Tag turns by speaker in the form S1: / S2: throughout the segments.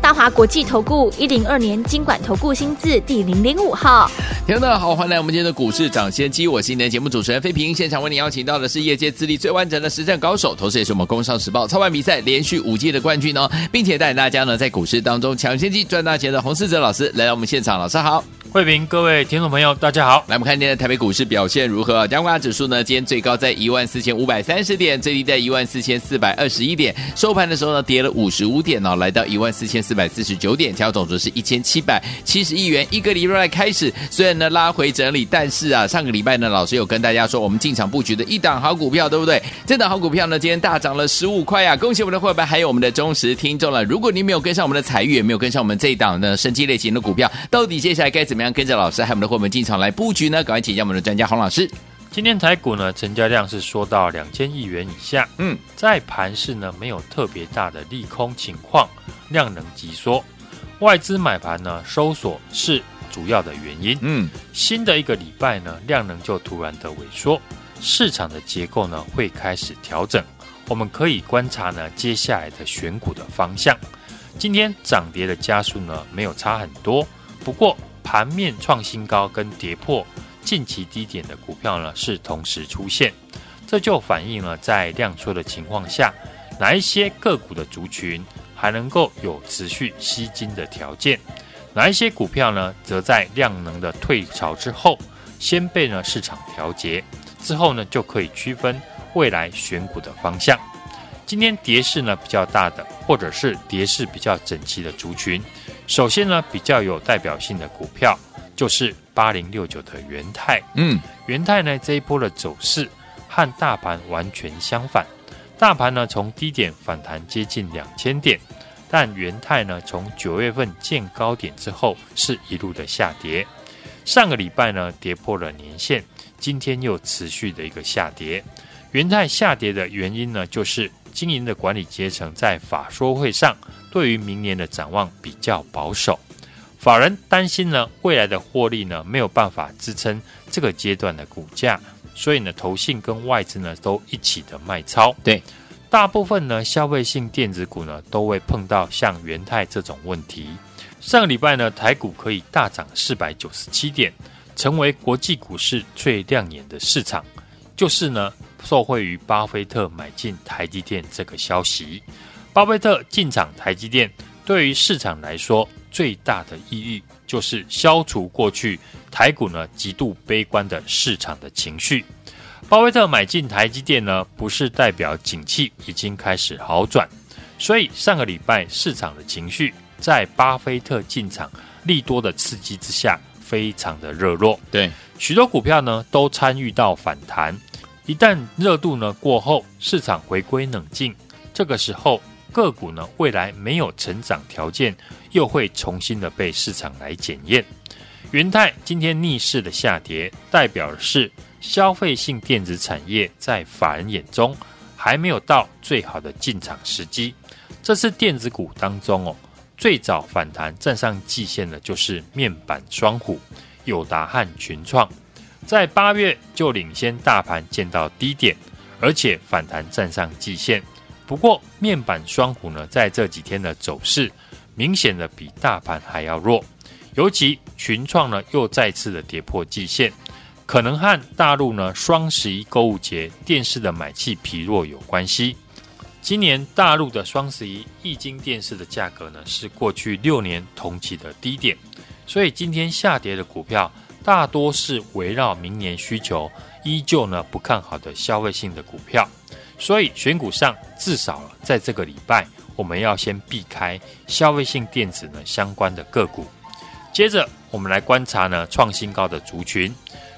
S1: 大华国际投顾一零二年经管投顾新字第零零五号，
S2: 听众大家好，欢迎来我们今天的股市涨先机，我是今天的节目主持人费平，现场为你邀请到的是业界资历最完整的实战高手，同时也是我们工商时报操盘比赛连续五届的冠军哦，并且带领大家呢在股市当中抢先机赚大钱的洪世哲老师来到我们现场，老师好。
S3: 慧平，各位听众朋友，大家好。
S2: 来，我们看今天的台北股市表现如何？加权指数呢？今天最高在一万四千五百三十点，最低在一万四千四百二十一点。收盘的时候呢，跌了五十五点哦，来到一万四千四百四十九点，成交总值是一千七百七十亿元。一个礼拜开始，虽然呢拉回整理，但是啊，上个礼拜呢，老师有跟大家说，我们进场布局的一档好股票，对不对？这档好股票呢，今天大涨了十五块啊！恭喜我们的会员，还有我们的忠实听众了。如果您没有跟上我们的彩玉，也没有跟上我们这一档的生机类型的股票，到底接下来该怎么样跟着老师还有我们的？我们进场来布局呢？赶快请教我们的专家洪老师。
S3: 今天台股呢，成交量是缩到两千亿元以下。嗯，在盘市呢没有特别大的利空情况，量能急缩，外资买盘呢收缩是主要的原因。嗯，新的一个礼拜呢，量能就突然的萎缩，市场的结构呢会开始调整。我们可以观察呢接下来的选股的方向。今天涨跌的加速呢没有差很多，不过。盘面创新高跟跌破近期低点的股票呢，是同时出现，这就反映了在量缩的情况下，哪一些个股的族群还能够有持续吸金的条件，哪一些股票呢，则在量能的退潮之后，先被呢市场调节，之后呢就可以区分未来选股的方向。今天跌势呢比较大的，或者是跌势比较整齐的族群。首先呢，比较有代表性的股票就是八零六九的元泰。嗯，元泰呢这一波的走势和大盘完全相反。大盘呢从低点反弹接近两千点，但元泰呢从九月份见高点之后是一路的下跌。上个礼拜呢跌破了年线，今天又持续的一个下跌。元泰下跌的原因呢，就是经营的管理阶层在法说会上。对于明年的展望比较保守，法人担心呢未来的获利呢没有办法支撑这个阶段的股价，所以呢投信跟外资呢都一起的卖超。
S2: 对，
S3: 大部分呢消费性电子股呢都会碰到像元泰这种问题。上个礼拜呢台股可以大涨四百九十七点，成为国际股市最亮眼的市场，就是呢受惠于巴菲特买进台积电这个消息。巴菲特进场台积电，对于市场来说最大的意义就是消除过去台股呢极度悲观的市场的情绪。巴菲特买进台积电呢，不是代表景气已经开始好转，所以上个礼拜市场的情绪在巴菲特进场利多的刺激之下，非常的热络。
S2: 对，
S3: 许多股票呢都参与到反弹。一旦热度呢过后，市场回归冷静，这个时候。个股呢，未来没有成长条件，又会重新的被市场来检验。元泰今天逆势的下跌，代表的是消费性电子产业在法人眼中还没有到最好的进场时机。这次电子股当中哦，最早反弹站上季线的就是面板双虎友达和群创，在八月就领先大盘见到低点，而且反弹站上季线。不过，面板双虎呢，在这几天的走势明显的比大盘还要弱，尤其群创呢，又再次的跌破季线，可能和大陆呢双十一购物节电视的买气疲弱有关系。今年大陆的双十一液晶电视的价格呢，是过去六年同期的低点，所以今天下跌的股票大多是围绕明年需求依旧呢不看好的消费性的股票。所以选股上，至少在这个礼拜，我们要先避开消费性电子呢相关的个股。接着，我们来观察呢创新高的族群。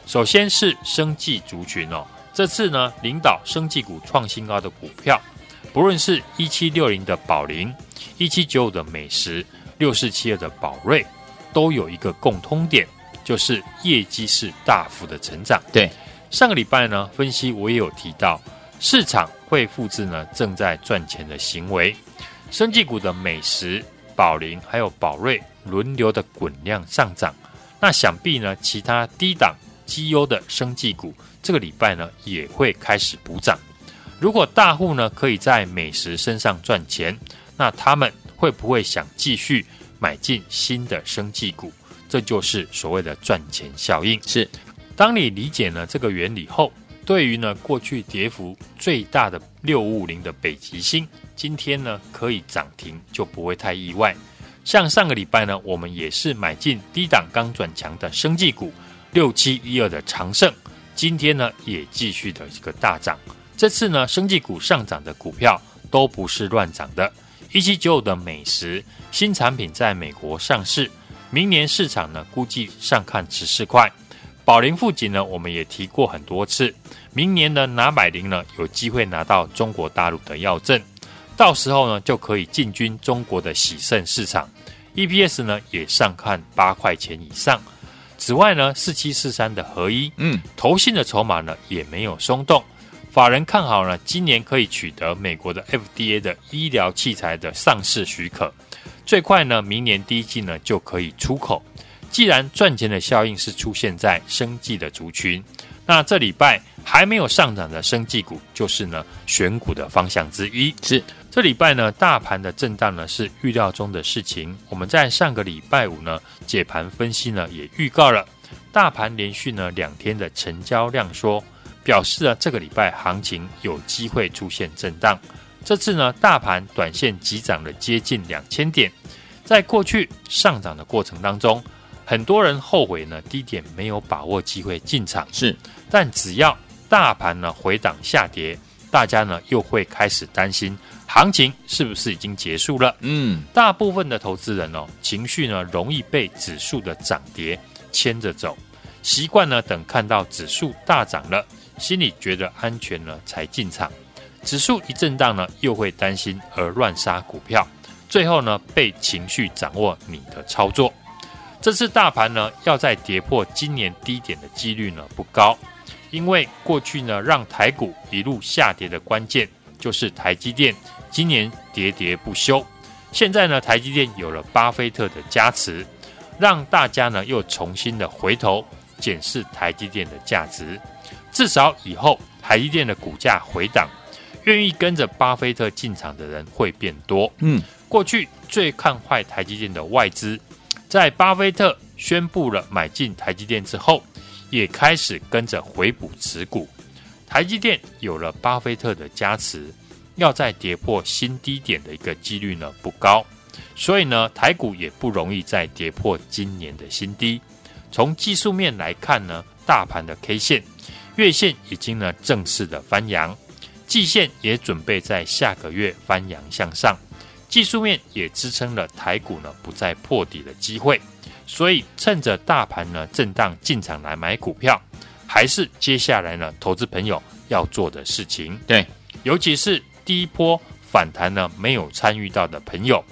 S3: 首先是生技族群哦，这次呢领导生技股创新高的股票，不论是一七六零的宝林、一七九五的美时、六四七二的宝瑞，都有一个共通点，就是业绩是大幅的成长。
S2: 对，
S3: 上个礼拜呢分析我也有提到。市场会复制呢正在赚钱的行为。生技股的美食、宝林还有宝瑞轮流的滚量上涨，那想必呢其他低档绩优的生技股这个礼拜呢也会开始补涨。如果大户呢可以在美食身上赚钱，那他们会不会想继续买进新的生技股？这就是所谓的赚钱效应。
S2: 是，
S3: 当你理解了这个原理后，对于呢过去跌幅最大的六五五零的北极星，今天呢可以涨停就不会太意外。像上个礼拜呢，我们也是买进低档刚转强的生技股六七一二的长盛，今天呢也继续的一个大涨。这次呢生技股上涨的股票都不是乱涨的，一七九五的美食新产品在美国上市。明年市场呢，估计上看十四块。宝龄富锦呢，我们也提过很多次。明年呢，拿百灵呢，有机会拿到中国大陆的药证，到时候呢，就可以进军中国的洗肾市场。EPS 呢，也上看八块钱以上。此外呢，四七四三的合一，嗯，投信的筹码呢，也没有松动。法人看好呢，今年可以取得美国的 FDA 的医疗器材的上市许可。最快呢，明年第一季呢就可以出口。既然赚钱的效应是出现在生计的族群，那这礼拜还没有上涨的生计股，就是呢选股的方向之一。
S2: 是
S3: 这礼拜呢，大盘的震荡呢是预料中的事情。我们在上个礼拜五呢解盘分析呢也预告了，大盘连续呢两天的成交量缩，表示了这个礼拜行情有机会出现震荡。这次呢，大盘短线急涨了接近两千点，在过去上涨的过程当中，很多人后悔呢，低点没有把握机会进场。
S2: 是，
S3: 但只要大盘呢回档下跌，大家呢又会开始担心行情是不是已经结束了？嗯，大部分的投资人哦，情绪呢容易被指数的涨跌牵着走，习惯呢等看到指数大涨了，心里觉得安全了才进场。指数一震荡呢，又会担心而乱杀股票，最后呢被情绪掌握你的操作。这次大盘呢要再跌破今年低点的几率呢不高，因为过去呢让台股一路下跌的关键就是台积电今年跌跌不休。现在呢台积电有了巴菲特的加持，让大家呢又重新的回头检视台积电的价值。至少以后台积电的股价回档。愿意跟着巴菲特进场的人会变多。嗯，过去最看坏台积电的外资，在巴菲特宣布了买进台积电之后，也开始跟着回补持股。台积电有了巴菲特的加持，要再跌破新低点的一个几率呢不高。所以呢，台股也不容易再跌破今年的新低。从技术面来看呢，大盘的 K 线、月线已经呢正式的翻扬。季线也准备在下个月翻扬向上，技术面也支撑了台股呢不再破底的机会，所以趁着大盘呢震荡进场来买股票，还是接下来呢投资朋友要做的事情。
S2: 对，
S3: 尤其是第一波反弹呢没有参与到的朋友，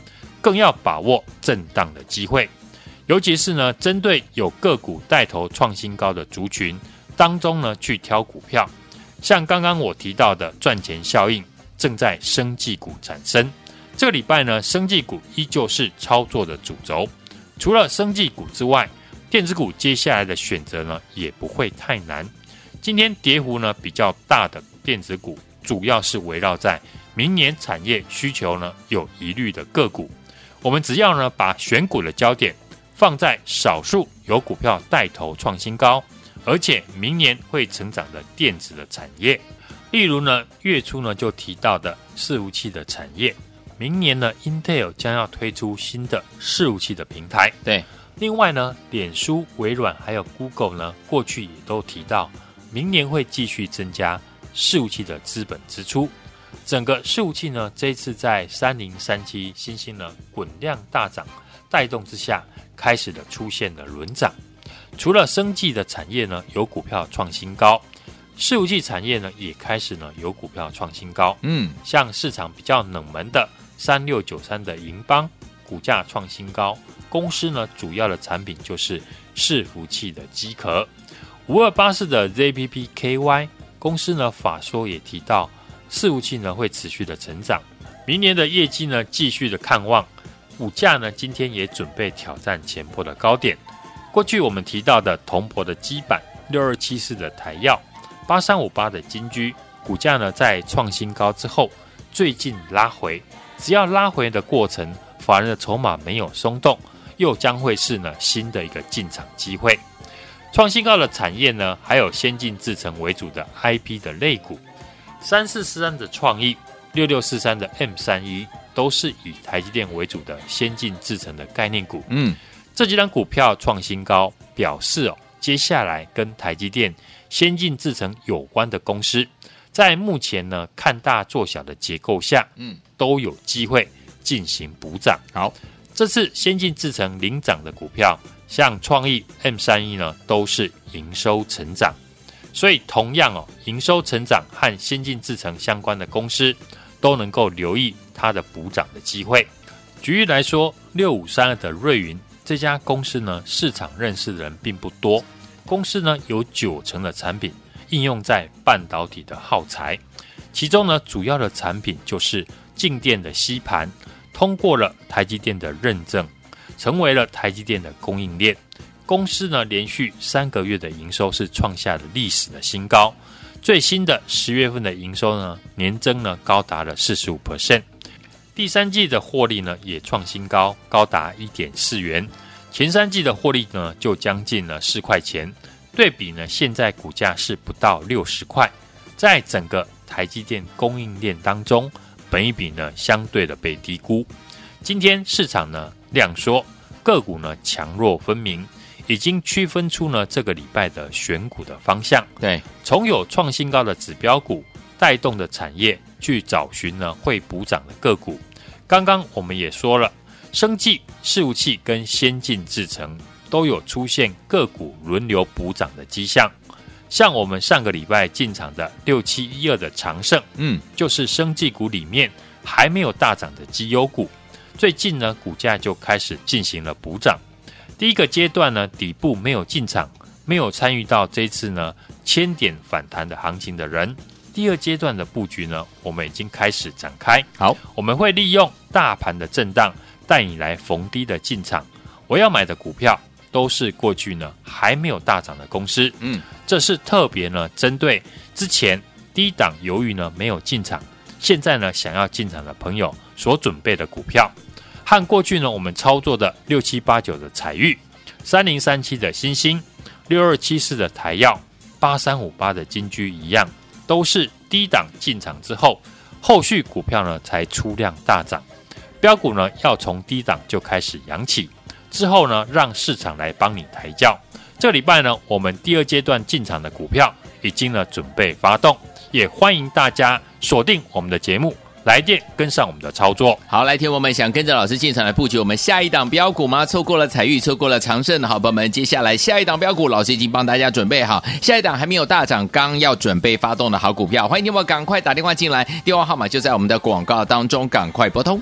S3: 更要把握震荡的机会，尤其是呢针对有个股带头创新高的族群当中呢去挑股票。像刚刚我提到的赚钱效应正在生技股产生，这个礼拜呢，生技股依旧是操作的主轴。除了生技股之外，电子股接下来的选择呢也不会太难。今天跌幅呢比较大的电子股，主要是围绕在明年产业需求呢有疑虑的个股。我们只要呢把选股的焦点放在少数有股票带头创新高。而且明年会成长的电子的产业，例如呢，月初呢就提到的伺服器的产业，明年呢，Intel 将要推出新的伺服器的平台。
S2: 对，
S3: 另外呢，脸书、微软还有 Google 呢，过去也都提到，明年会继续增加伺服器的资本支出。整个伺服器呢，这一次在三零三七新兴呢滚量大涨带动之下，开始了出现了轮涨。除了生技的产业呢，有股票创新高，伺服器产业呢也开始呢有股票创新高。嗯，像市场比较冷门的三六九三的银邦，股价创新高。公司呢主要的产品就是伺服器的机壳。五二八四的 ZPPKY 公司呢法说也提到，伺服器呢会持续的成长，明年的业绩呢继续的看望，股价呢今天也准备挑战前波的高点。过去我们提到的铜箔的基板六二七四的台燿，八三五八的金居，股价呢在创新高之后，最近拉回，只要拉回的过程，法人的筹码没有松动，又将会是呢新的一个进场机会。创新高的产业呢，还有先进制程为主的 IP 的类股，三四四三的创意，六六四三的 M 三一，都是以台积电为主的先进制程的概念股。嗯，这几档股票创新高，表示哦，接下来跟台积电先进制程有关的公司，在目前呢看大做小的结构下，嗯，都有机会进行补涨。好，这次先进制程领涨的股票。像创意 M 三一呢，都是营收成长，所以同样哦，营收成长和先进制程相关的公司，都能够留意它的补涨的机会。举例来说，六五三二的瑞云这家公司呢，市场认识的人并不多，公司呢有九成的产品应用在半导体的耗材，其中呢主要的产品就是静电的吸盘，通过了台积电的认证。成为了台积电的供应链公司呢，连续三个月的营收是创下了历史的新高。最新的十月份的营收呢，年增呢高达了四十五 percent。第三季的获利呢也创新高，高达一点四元。前三季的获利呢就将近了四块钱，对比呢现在股价是不到六十块。在整个台积电供应链当中，本一比呢相对的被低估。今天市场呢，量缩，个股呢强弱分明，已经区分出呢这个礼拜的选股的方向。对，从有创新高的指标股带动的产业去找寻呢会补涨的个股。刚刚我们也说了，生技、事务器跟先进制程都有出现个股轮流补涨的迹象。像我们上个礼拜进场的六七一二的长盛，嗯，就是生技股里面还没有大涨的绩优股。最近呢，股价就开始进行了补涨。第一个阶段呢，底部没有进场，没有参与到这次呢千点反弹的行情的人，第二阶段的布局呢，我们已经开始展开。好，我们会利用大盘的震荡，带你来逢低的进场。我要买的股票都是过去呢还没有大涨的公司。嗯，这是特别呢针对之前低档由于呢没有进场，现在呢想要进场的朋友所准备的股票。和过去呢，我们操作的六七八九的彩玉，三零三七的星星，六二七四的台药，八三五八的金居一样，都是低档进场之后，后续股票呢才出量大涨。标股呢要从低档就开始扬起，之后呢让市场来帮你抬轿。这礼拜呢，我们第二阶段进场的股票已经呢准备发动，也欢迎大家锁定我们的节目。来电跟上我们的操作，
S2: 好，来听我们想跟着老师进场来布局我们下一档标股吗？错过了彩玉，错过了长胜的好朋友们，接下来下一档标股，老师已经帮大家准备好，下一档还没有大涨，刚要准备发动的好股票，欢迎你们赶快打电话进来，电话号码就在我们的广告当中，赶快拨通。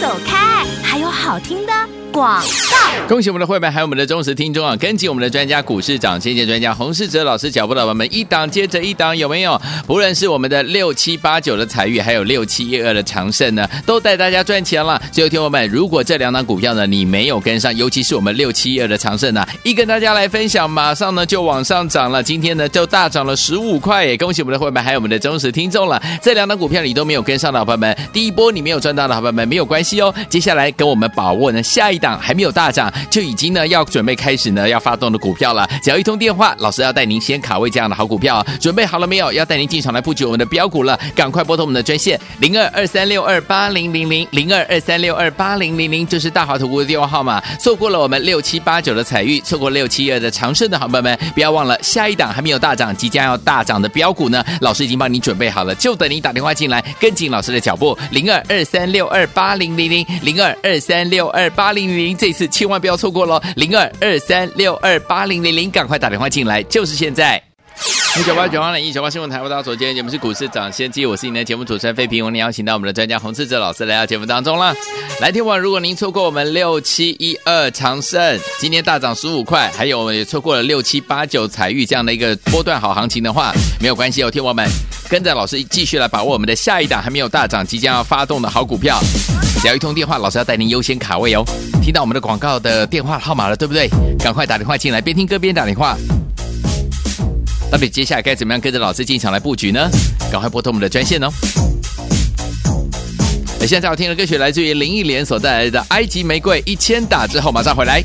S1: 走开，还有好听的。广告，
S2: 恭喜我们的会员，还有我们的忠实听众啊！跟紧我们的专家股市长先见专家洪世哲老师脚步的朋友们，一档接着一档，有没有？不论是我们的六七八九的采钰，还有六七一二的长盛呢，都带大家赚钱了。最后，听友们，如果这两档股票呢，你没有跟上，尤其是我们六七一二的长盛呢，一跟大家来分享，马上呢就往上涨了，今天呢就大涨了十五块耶！恭喜我们的会员，还有我们的忠实听众了。这两档股票你都没有跟上的好朋友们，第一波你没有赚到的好朋友们，没有关系哦。接下来跟我们把握呢下一档。还没有大涨，就已经呢要准备开始呢要发动的股票了。只要一通电话，老师要带您先卡位这样的好股票。准备好了没有？要带您进场来布局我们的标股了。赶快拨通我们的专线零二二三六二八零零零零二二三六二八零零零，这是大华投顾的电话号码。错过了我们六七八九的彩玉，错过六七二的长盛的好朋友们，不要忘了下一档还没有大涨，即将要大涨的标股呢。老师已经帮你准备好了，就等你打电话进来，跟紧老师的脚步。零二二三六二八零零零零二二三六二八零零零，这次千万不要错过喽！零二二三六二八零零零，赶快打电话进来，就是现在。
S4: 一九八九八零一九八新闻台，我大家所见节目是股市涨先机，我是您的节目主持人费平，我们邀请到我们的专家洪志哲老师来到节目当中了。来听完，如果您错过我们六七一二长盛今天大涨十五块，还有我们也错过了六七八九彩玉这样的一个波段好行情的话，没有关系哦，听我们跟着老师继续来把握我们的下一档还没有大涨，即将要发动的好股票。只要一通电话，老师要带您优先卡位哦。听到我们的广告的电话号码了，对不对？赶快打电话进来，边听歌边打电话。到底接下来该怎么样跟着老师进场来布局呢？赶快拨通我们的专线哦！现在我听的歌曲来自于林忆莲所带来的《埃及玫瑰》，一千打之后马上回来。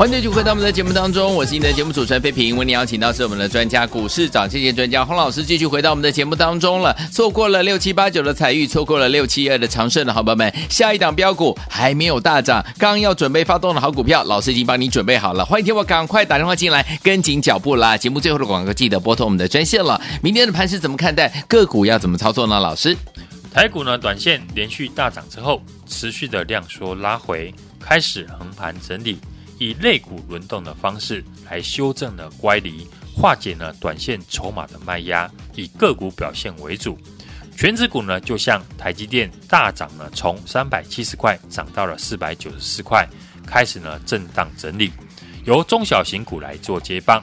S2: 欢迎继续回到我们的节目当中，我是你的节目主持人费平。为你邀请到是我们的专家股市涨跌线专家洪老师，继续回到我们的节目当中了。错过了六七八九的彩玉，错过了六七二的长盛的好朋友们，下一档标股还没有大涨，刚要准备发动的好股票，老师已经帮你准备好了。欢迎听我赶快打电话进来，跟紧脚步啦！节目最后的广告记得拨通我们的专线了。明天的盘势怎么看待？个股要怎么操作呢？老师，
S3: 台股呢，短线连续大涨之后，持续的量缩拉回，开始横盘整理。以类股轮动的方式来修正了乖离，化解了短线筹码的卖压，以个股表现为主。全指股呢，就像台积电大涨呢，从三百七十块涨到了四百九十四块，开始呢震荡整理，由中小型股来做接棒。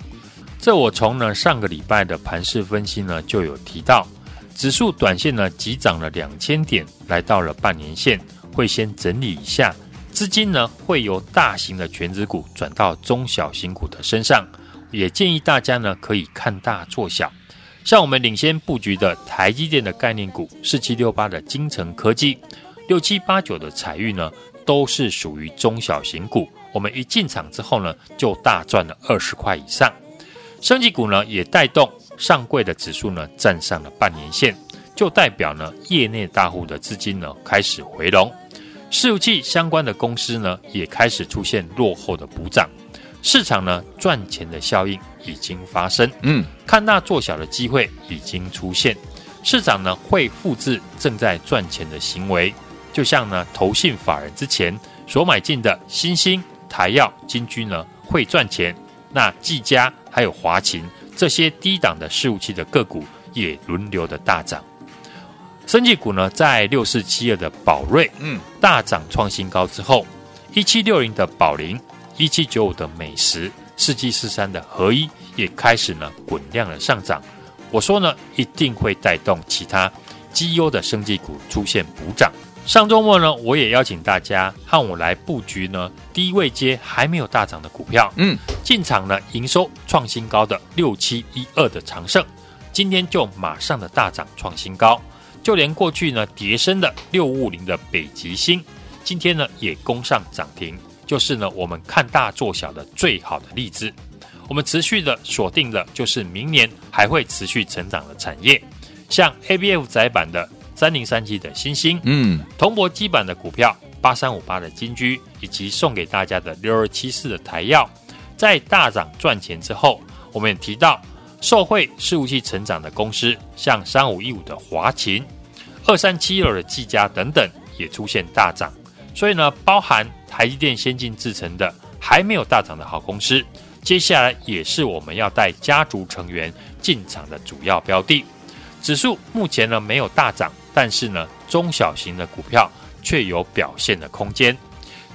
S3: 这我从呢上个礼拜的盘势分析呢就有提到，指数短线呢急涨了两千点，来到了半年线，会先整理一下。资金呢会由大型的全值股转到中小型股的身上，也建议大家呢可以看大做小。像我们领先布局的台积电的概念股四七六八的精成科技，六七八九的彩玉呢，都是属于中小型股。我们一进场之后呢，就大赚了二十块以上。升级股呢也带动上柜的指数呢站上了半年线，就代表呢业内大户的资金呢开始回笼。伺服器相关的公司呢，也开始出现落后的补涨，市场呢赚钱的效应已经发生，嗯，看大做小的机会已经出现，市场呢会复制正在赚钱的行为，就像呢投信法人之前所买进的新兴、台药、金居呢会赚钱，那技嘉还有华勤这些低档的伺服器的个股也轮流的大涨。生技股呢，在六四七二的宝瑞，嗯，大涨创新高之后，一七六零的宝林，一七九五的美食，四七四三的合一也开始呢滚量的上涨。我说呢，一定会带动其他绩优的生技股出现补涨。上周末呢，我也邀请大家和我来布局呢低位接还没有大涨的股票，嗯，进场呢营收创新高的六七一二的长盛，今天就马上的大涨创新高。就连过去呢跌升的六五五零的北极星，今天呢也攻上涨停，就是呢我们看大做小的最好的例子。我们持续的锁定的就是明年还会持续成长的产业，像 ABF 窄板的三零三七的新星，嗯，铜箔基板的股票八三五八的金居，以及送给大家的六二七四的台耀，在大涨赚钱之后，我们也提到受惠事务器成长的公司，像三五一五的华勤。二三七二的技嘉等等也出现大涨，所以呢，包含台积电先进制程的还没有大涨的好公司，接下来也是我们要带家族成员进场的主要标的。指数目前呢没有大涨，但是呢，中小型的股票却有表现的空间。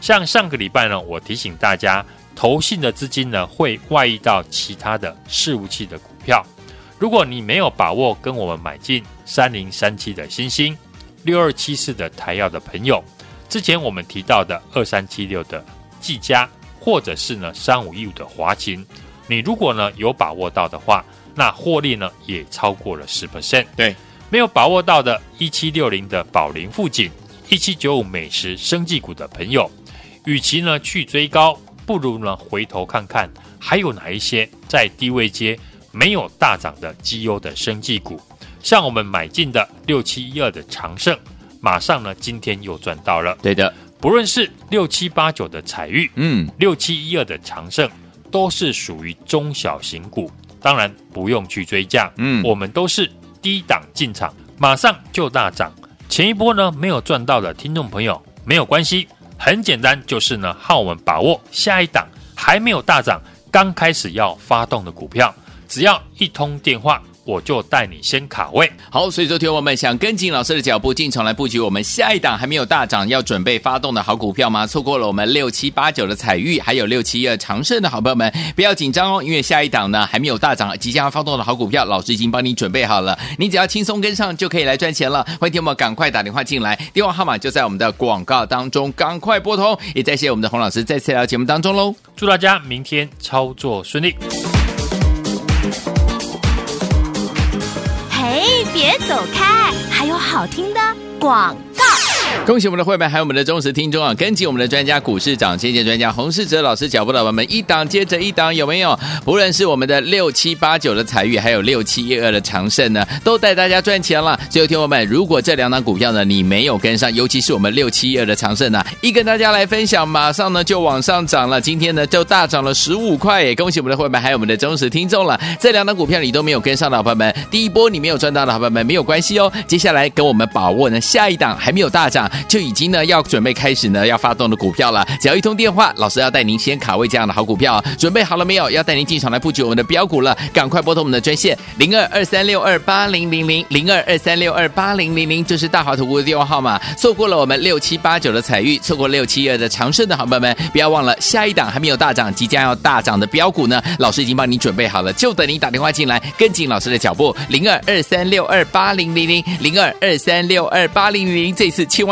S3: 像上个礼拜呢，我提醒大家，投信的资金呢会外溢到其他的事务器的股票。如果你没有把握跟我们买进三零三七的新星、六二七四的台药的朋友，之前我们提到的二三七六的技嘉，或者是呢三五一五的华勤，你如果呢有把握到的话，那获利呢也超过了十 percent。
S2: 对，
S3: 没有把握到的一七六零的宝林富锦、一七九五美食生技股的朋友，与其呢去追高，不如呢回头看看还有哪一些在低位阶。没有大涨的绩优的生技股，像我们买进的六七一二的长盛，马上呢今天又赚到了。
S2: 对的，
S3: 不论是六七八九的彩玉，嗯，六七一二的长盛，都是属于中小型股，当然不用去追价，嗯，我们都是低档进场，马上就大涨。前一波呢没有赚到的听众朋友没有关系，很简单，就是呢让我们把握下一档还没有大涨，刚开始要发动的股票。只要一通电话，我就带你先卡位。
S2: 好，所以说，听我们想跟紧老师的脚步进场来布局我们下一档还没有大涨要准备发动的好股票吗？错过了我们六七八九的彩玉，还有六七一二长盛的好朋友们，不要紧张哦，因为下一档呢还没有大涨，即将要发动的好股票，老师已经帮你准备好了，你只要轻松跟上就可以来赚钱了。欢迎听我们赶快打电话进来，电话号码就在我们的广告当中，赶快拨通。也再谢谢我们的洪老师再次来到节目当中喽，
S3: 祝大家明天操作顺利。
S1: 嘿别走开，还有好听的广。
S2: 恭喜我们的会员，还有我们的忠实听众啊！跟紧我们的专家股市涨谢谢专家洪世哲老师脚步的朋友们，一档接着一档，有没有？不论是我们的六七八九的采钰，还有六七一二的长盛呢，都带大家赚钱了。最后，听我们，如果这两档股票呢，你没有跟上，尤其是我们六七一二的长盛呢，一跟大家来分享，马上呢就往上涨了，今天呢就大涨了十五块耶！恭喜我们的会员，还有我们的忠实听众了。这两档股票你都没有跟上的朋友们，第一波你没有赚到的好朋友们没有关系哦，接下来跟我们把握呢下一档还没有大涨。就已经呢要准备开始呢要发动的股票了，只要一通电话，老师要带您先卡位这样的好股票，准备好了没有？要带您进场来布局我们的标股了，赶快拨通我们的专线零二二三六二八零零零零二二三六二八零零零，这是大华投顾的电话号码。错过了我们六七八九的彩玉，错过六七二的长盛的好朋友们，不要忘了下一档还没有大涨，即将要大涨的标股呢，老师已经帮你准备好了，就等你打电话进来，跟紧老师的脚步，零二二三六二八零零零零二二三六二八零零零，这次千万